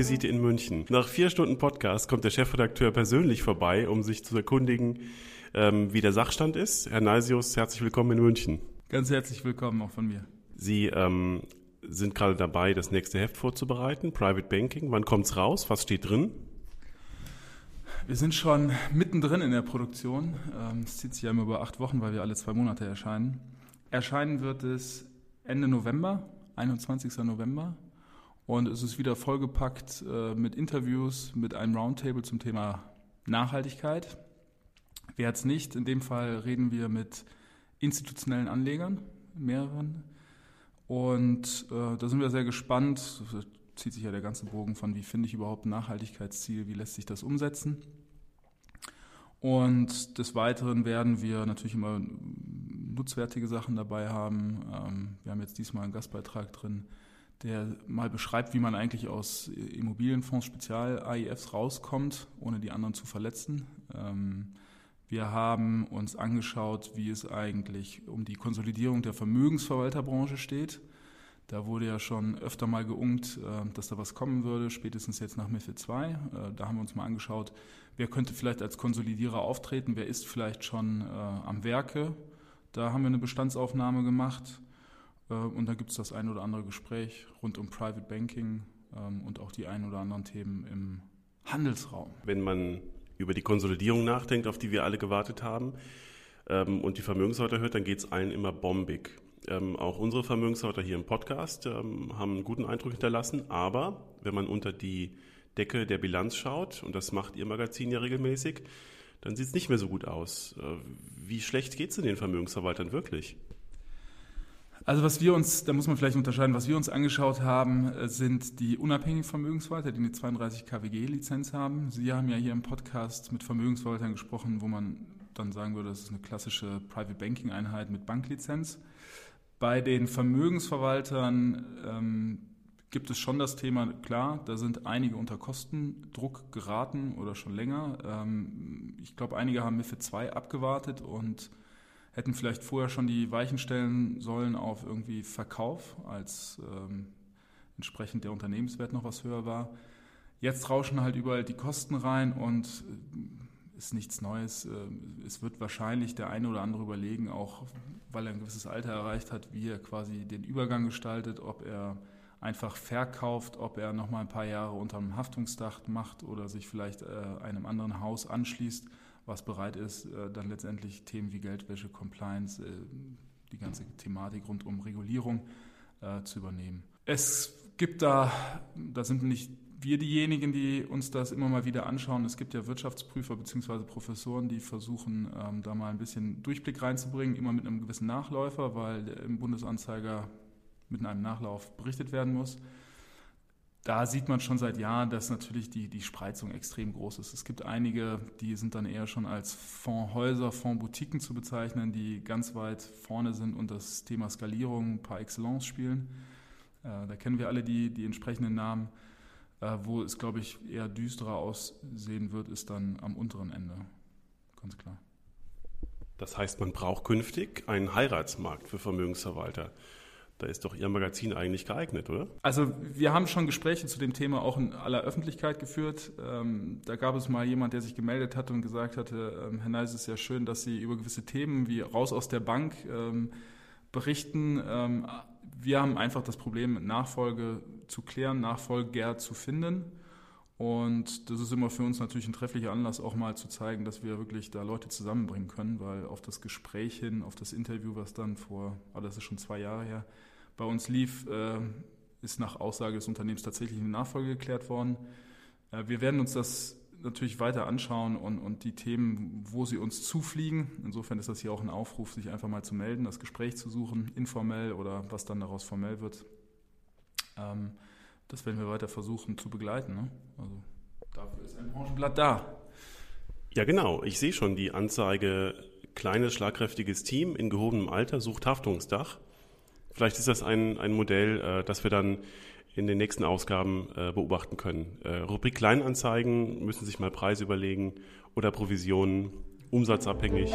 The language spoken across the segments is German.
Chefvisite in München. Nach vier Stunden Podcast kommt der Chefredakteur persönlich vorbei, um sich zu erkundigen, ähm, wie der Sachstand ist. Herr Neisius, herzlich willkommen in München. Ganz herzlich willkommen auch von mir. Sie ähm, sind gerade dabei, das nächste Heft vorzubereiten, Private Banking. Wann kommt's raus? Was steht drin? Wir sind schon mittendrin in der Produktion. Ähm, es zieht sich ja immer über acht Wochen, weil wir alle zwei Monate erscheinen. Erscheinen wird es Ende November, 21. November. Und es ist wieder vollgepackt äh, mit Interviews, mit einem Roundtable zum Thema Nachhaltigkeit. Wer hat es nicht? In dem Fall reden wir mit institutionellen Anlegern, mehreren. Und äh, da sind wir sehr gespannt. Da zieht sich ja der ganze Bogen von, wie finde ich überhaupt ein Nachhaltigkeitsziel, wie lässt sich das umsetzen. Und des Weiteren werden wir natürlich immer nutzwertige Sachen dabei haben. Ähm, wir haben jetzt diesmal einen Gastbeitrag drin, der mal beschreibt, wie man eigentlich aus Immobilienfonds Spezial-AIFs rauskommt, ohne die anderen zu verletzen. Ähm, wir haben uns angeschaut, wie es eigentlich um die Konsolidierung der Vermögensverwalterbranche steht. Da wurde ja schon öfter mal geungt, äh, dass da was kommen würde, spätestens jetzt nach MIFID 2. Äh, da haben wir uns mal angeschaut, wer könnte vielleicht als Konsolidierer auftreten, wer ist vielleicht schon äh, am Werke. Da haben wir eine Bestandsaufnahme gemacht und da gibt es das ein oder andere Gespräch rund um Private Banking ähm, und auch die ein oder anderen Themen im Handelsraum. Wenn man über die Konsolidierung nachdenkt, auf die wir alle gewartet haben, ähm, und die Vermögenshalter hört, dann geht es allen immer bombig. Ähm, auch unsere Vermögenshalter hier im Podcast haben einen guten Eindruck hinterlassen. Aber wenn man unter die Decke der Bilanz schaut, und das macht Ihr Magazin ja regelmäßig, dann sieht es nicht mehr so gut aus. Äh, wie schlecht geht es den Vermögensverwaltern wirklich? Also was wir uns, da muss man vielleicht unterscheiden, was wir uns angeschaut haben, äh, sind die unabhängigen Vermögensverwalter, die eine 32 KWG-Lizenz haben. Sie haben ja hier im Podcast mit Vermögensverwaltern gesprochen, wo man dann sagen würde, das ist eine klassische Private Banking Einheit mit Banklizenz. Bei den Vermögensverwaltern ähm, gibt es schon das Thema, klar, da sind einige unter Kostendruck geraten oder schon länger. Ähm, ich glaube, einige haben MIFID 2 abgewartet und hätten vielleicht vorher schon die Weichen stellen sollen auf irgendwie Verkauf, als ähm, entsprechend der Unternehmenswert noch was höher war. Jetzt rauschen halt überall die Kosten rein und äh, ist nichts Neues. Äh, es wird wahrscheinlich der eine oder andere überlegen, auch weil er ein gewisses Alter erreicht hat, wie er quasi den Übergang gestaltet, ob er einfach verkauft, ob er noch mal ein paar Jahre unter einem Haftungsdach macht oder sich vielleicht äh, einem anderen Haus anschließt, was bereit ist, äh, dann letztendlich Themen wie Geldwäsche, Compliance, äh, die ganze Thematik rund um Regulierung äh, zu übernehmen. Es gibt da, da sind nicht wir diejenigen, die uns das immer mal wieder anschauen. Es gibt ja Wirtschaftsprüfer bzw. Professoren, die versuchen, ähm, da mal ein bisschen Durchblick reinzubringen, immer mit einem gewissen Nachläufer, weil im Bundesanzeiger mit einem Nachlauf berichtet werden muss. Da sieht man schon seit Jahren, dass natürlich die, die Spreizung extrem groß ist. Es gibt einige, die sind dann eher schon als Fondshäuser, Fondsboutiquen zu bezeichnen, die ganz weit vorne sind und das Thema Skalierung par excellence spielen. Äh, da kennen wir alle die, die entsprechenden Namen. Äh, wo es, glaube ich, eher düsterer aussehen wird, ist dann am unteren Ende. Ganz klar. Das heißt, man braucht künftig einen Heiratsmarkt für Vermögensverwalter. Da ist doch Ihr Magazin eigentlich geeignet, oder? Also wir haben schon Gespräche zu dem Thema auch in aller Öffentlichkeit geführt. Ähm, da gab es mal jemand, der sich gemeldet hatte und gesagt hatte, ähm, Herr Neis, es ist ja schön, dass Sie über gewisse Themen wie raus aus der Bank ähm, berichten. Ähm, wir haben einfach das Problem, Nachfolge zu klären, Nachfolger zu finden. Und das ist immer für uns natürlich ein trefflicher Anlass, auch mal zu zeigen, dass wir wirklich da Leute zusammenbringen können, weil auf das Gespräch hin, auf das Interview, was dann vor, oh, das ist schon zwei Jahre her, bei uns lief, äh, ist nach Aussage des Unternehmens tatsächlich eine Nachfolge geklärt worden. Äh, wir werden uns das natürlich weiter anschauen und, und die Themen, wo sie uns zufliegen. Insofern ist das hier auch ein Aufruf, sich einfach mal zu melden, das Gespräch zu suchen, informell oder was dann daraus formell wird. Ähm, das werden wir weiter versuchen zu begleiten. Ne? Also dafür ist ein Branchenblatt da. Ja, genau. Ich sehe schon die Anzeige kleines, schlagkräftiges Team in gehobenem Alter sucht Haftungsdach. Vielleicht ist das ein, ein Modell, äh, das wir dann in den nächsten Ausgaben äh, beobachten können. Äh, Rubrik Kleinanzeigen müssen sich mal Preise überlegen oder Provisionen, umsatzabhängig.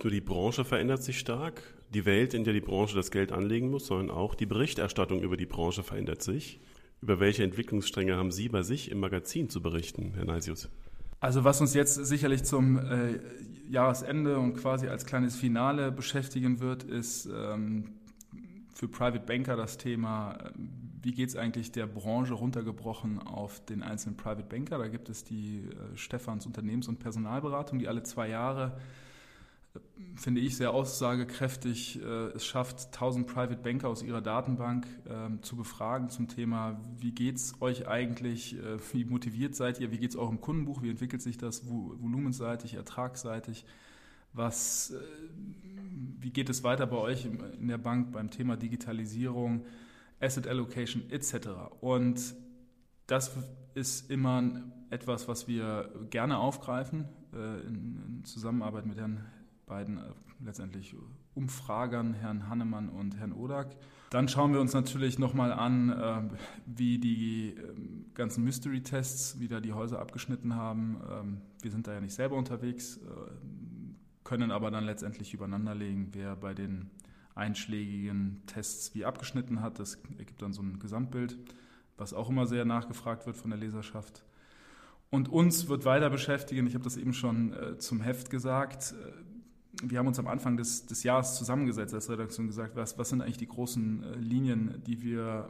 nicht nur die Branche verändert sich stark, die Welt, in der die Branche das Geld anlegen muss, sondern auch die Berichterstattung über die Branche verändert sich. Über welche Entwicklungsstränge haben Sie bei sich im Magazin zu berichten, Herr Neisius? Also was uns jetzt sicherlich zum äh, Jahresende und quasi als kleines Finale beschäftigen wird, ist ähm, für Private Banker das Thema, äh, wie geht es eigentlich der Branche runtergebrochen auf den einzelnen Private Banker. Da gibt es die äh, Stephans Unternehmens- und Personalberatung, die alle zwei Jahre finde ich, sehr aussagekräftig. Äh, es schafft, 1000 Private Banker aus ihrer Datenbank ähm, zu befragen zum Thema, wie geht es euch eigentlich, äh, wie motiviert seid ihr, wie geht es eurem Kundenbuch, wie entwickelt sich das volumenseitig, ertragsseitig, was, äh, wie geht es weiter bei euch in der Bank beim Thema Digitalisierung, Asset Allocation etc. Und das ist immer etwas, was wir gerne aufgreifen in Zusammenarbeit mit Herrn beiden äh, letztendlich Umfragern, Herrn Hannemann und Herrn Odak. Dann schauen wir uns natürlich nochmal an, äh, wie die ähm, ganzen Mystery-Tests, wie da die Häuser abgeschnitten haben. Ähm, wir sind da ja nicht selber unterwegs, äh, können aber dann letztendlich übereinanderlegen, wer bei den einschlägigen Tests wie abgeschnitten hat. Das ergibt dann so ein Gesamtbild, was auch immer sehr nachgefragt wird von der Leserschaft. Und uns wird weiter beschäftigen, ich habe das eben schon zum Heft gesagt, wir haben uns am Anfang des, des Jahres zusammengesetzt als Redaktion gesagt, was, was sind eigentlich die großen äh, Linien, die wir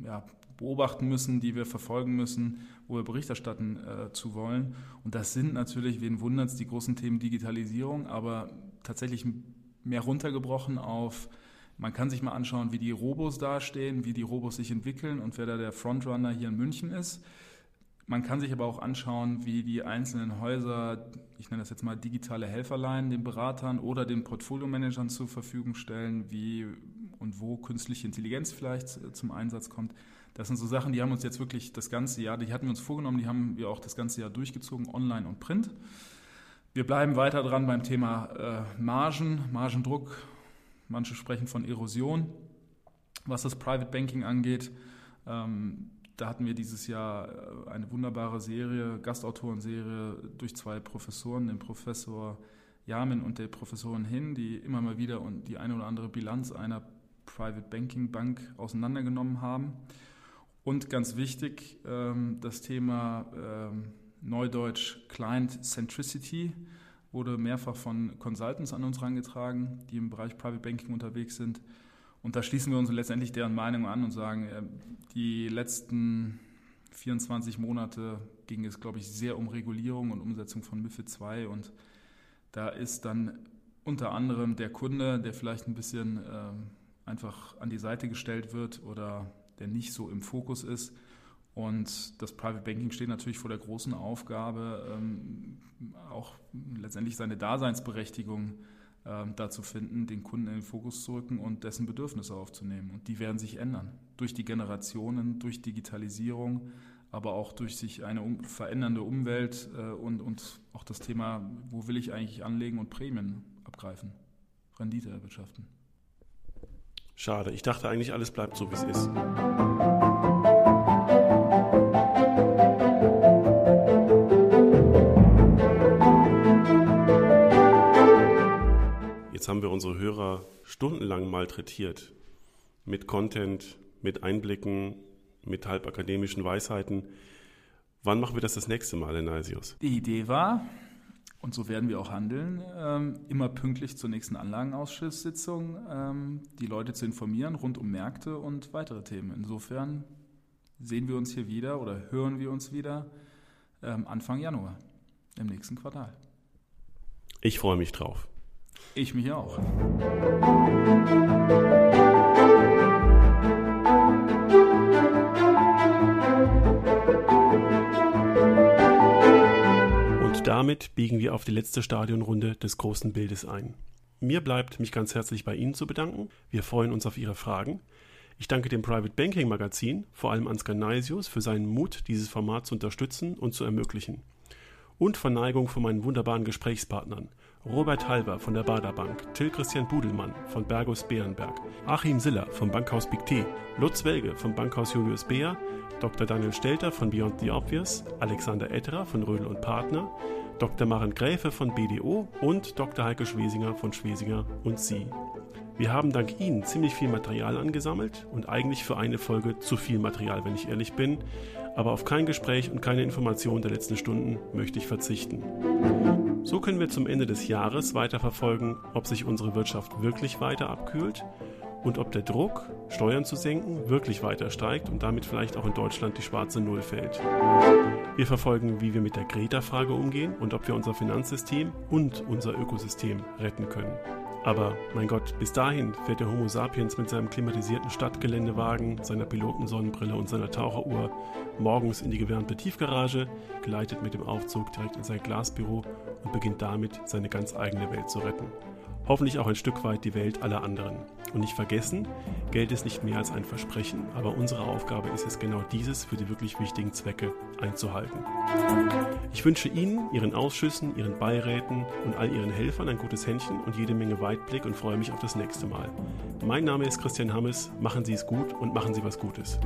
ja, beobachten müssen, die wir verfolgen müssen, wo wir Bericht erstatten äh, zu wollen. Und das sind natürlich, wen wundert es, die großen Themen Digitalisierung, aber tatsächlich mehr runtergebrochen auf, man kann sich mal anschauen, wie die Robos dastehen, wie die Robos sich entwickeln und wer da der Frontrunner hier in München ist. Man kann sich aber auch anschauen, wie die einzelnen Häuser, ich nenne das jetzt mal digitale Helferlein, den Beratern oder den Portfolio-Managern zur Verfügung stellen, wie und wo künstliche Intelligenz vielleicht äh, zum Einsatz kommt. Das sind so Sachen, die haben uns jetzt wirklich das ganze Jahr, die hatten wir uns vorgenommen, die haben wir auch das ganze Jahr durchgezogen, online und print. Wir bleiben weiter dran beim Thema äh, Margen, Margendruck. Manche sprechen von Erosion, was das Private Banking angeht. Ähm, da hatten wir dieses Jahr äh, eine wunderbare Serie, Gastautorenserie durch zwei Professoren, den Professor Jamin und der Professorin Hin, die immer mal wieder und die eine oder andere Bilanz einer Private Banking Bank auseinandergenommen haben. Und ganz wichtig, ähm, das Thema ähm, Neudeutsch Client Centricity wurde mehrfach von Consultants an uns herangetragen, die im Bereich Private Banking unterwegs sind. Und da schließen wir uns letztendlich deren Meinung an und sagen, äh, die letzten 24 Monate ging es, glaube ich, sehr um Regulierung und Umsetzung von MIFID II. Und da ist dann unter anderem der Kunde, der vielleicht ein bisschen äh, einfach an die Seite gestellt wird oder der nicht so im Fokus ist. Und das Private Banking steht natürlich vor der großen Aufgabe, ähm, auch letztendlich seine Daseinsberechtigung äh, ähm, dazu finden, den Kunden in den Fokus zu rücken und dessen Bedürfnisse aufzunehmen. Und die werden sich ändern. Durch die Generationen, durch Digitalisierung, aber auch durch sich eine um, verändernde Umwelt äh, und, und auch das Thema, wo will ich eigentlich anlegen und Prämien abgreifen, Rendite erwirtschaften. Schade, ich dachte eigentlich, alles bleibt so, wie es ist. Jetzt haben wir unsere Hörer stundenlang malträtiert mit Content, mit Einblicken, mit halbakademischen Weisheiten. Wann machen wir das das nächste Mal, Enasius? Die Idee war, und so werden wir auch handeln, ähm, immer pünktlich zur nächsten Anlagenausschusssitzung ähm, die Leute zu informieren rund um Märkte und weitere Themen. Insofern sehen wir uns hier wieder oder hören wir uns wieder ähm, Anfang Januar im nächsten Quartal. Ich freue mich drauf. Ich mich auch. Und damit biegen wir auf die letzte Stadionrunde des großen Bildes ein. Mir bleibt, mich ganz herzlich bei Ihnen zu bedanken. Wir freuen uns auf Ihre Fragen. Ich danke dem Private Banking Magazin, vor allem Ansgar Neisius, für seinen Mut, dieses Format zu unterstützen und zu ermöglichen. Und Verneigung von meinen wunderbaren Gesprächspartnern, Robert Halber von der Baderbank, Till Christian Budelmann von Bergus Bärenberg, Achim Siller vom Bankhaus Big T, Lutz Welge vom Bankhaus Julius Beer, Dr. Daniel Stelter von Beyond the Obvious, Alexander Etterer von Rödel und Partner, Dr. Maren Gräfe von BDO und Dr. Heike Schwesinger von Schwesinger und Sie. Wir haben dank Ihnen ziemlich viel Material angesammelt und eigentlich für eine Folge zu viel Material, wenn ich ehrlich bin. Aber auf kein Gespräch und keine Information der letzten Stunden möchte ich verzichten. So können wir zum Ende des Jahres weiterverfolgen, ob sich unsere Wirtschaft wirklich weiter abkühlt und ob der Druck, Steuern zu senken, wirklich weiter steigt und damit vielleicht auch in Deutschland die schwarze Null fällt. Wir verfolgen, wie wir mit der Greta-Frage umgehen und ob wir unser Finanzsystem und unser Ökosystem retten können. Aber mein Gott, bis dahin fährt der Homo sapiens mit seinem klimatisierten Stadtgeländewagen, seiner Pilotensonnenbrille und seiner Taucheruhr morgens in die gewärmte Tiefgarage, geleitet mit dem Aufzug direkt in sein Glasbüro und beginnt damit, seine ganz eigene Welt zu retten hoffentlich auch ein Stück weit die Welt aller anderen. Und nicht vergessen, Geld ist nicht mehr als ein Versprechen, aber unsere Aufgabe ist es genau dieses für die wirklich wichtigen Zwecke einzuhalten. Ich wünsche Ihnen, Ihren Ausschüssen, Ihren Beiräten und all Ihren Helfern ein gutes Händchen und jede Menge Weitblick und freue mich auf das nächste Mal. Mein Name ist Christian Hammes, machen Sie es gut und machen Sie was Gutes.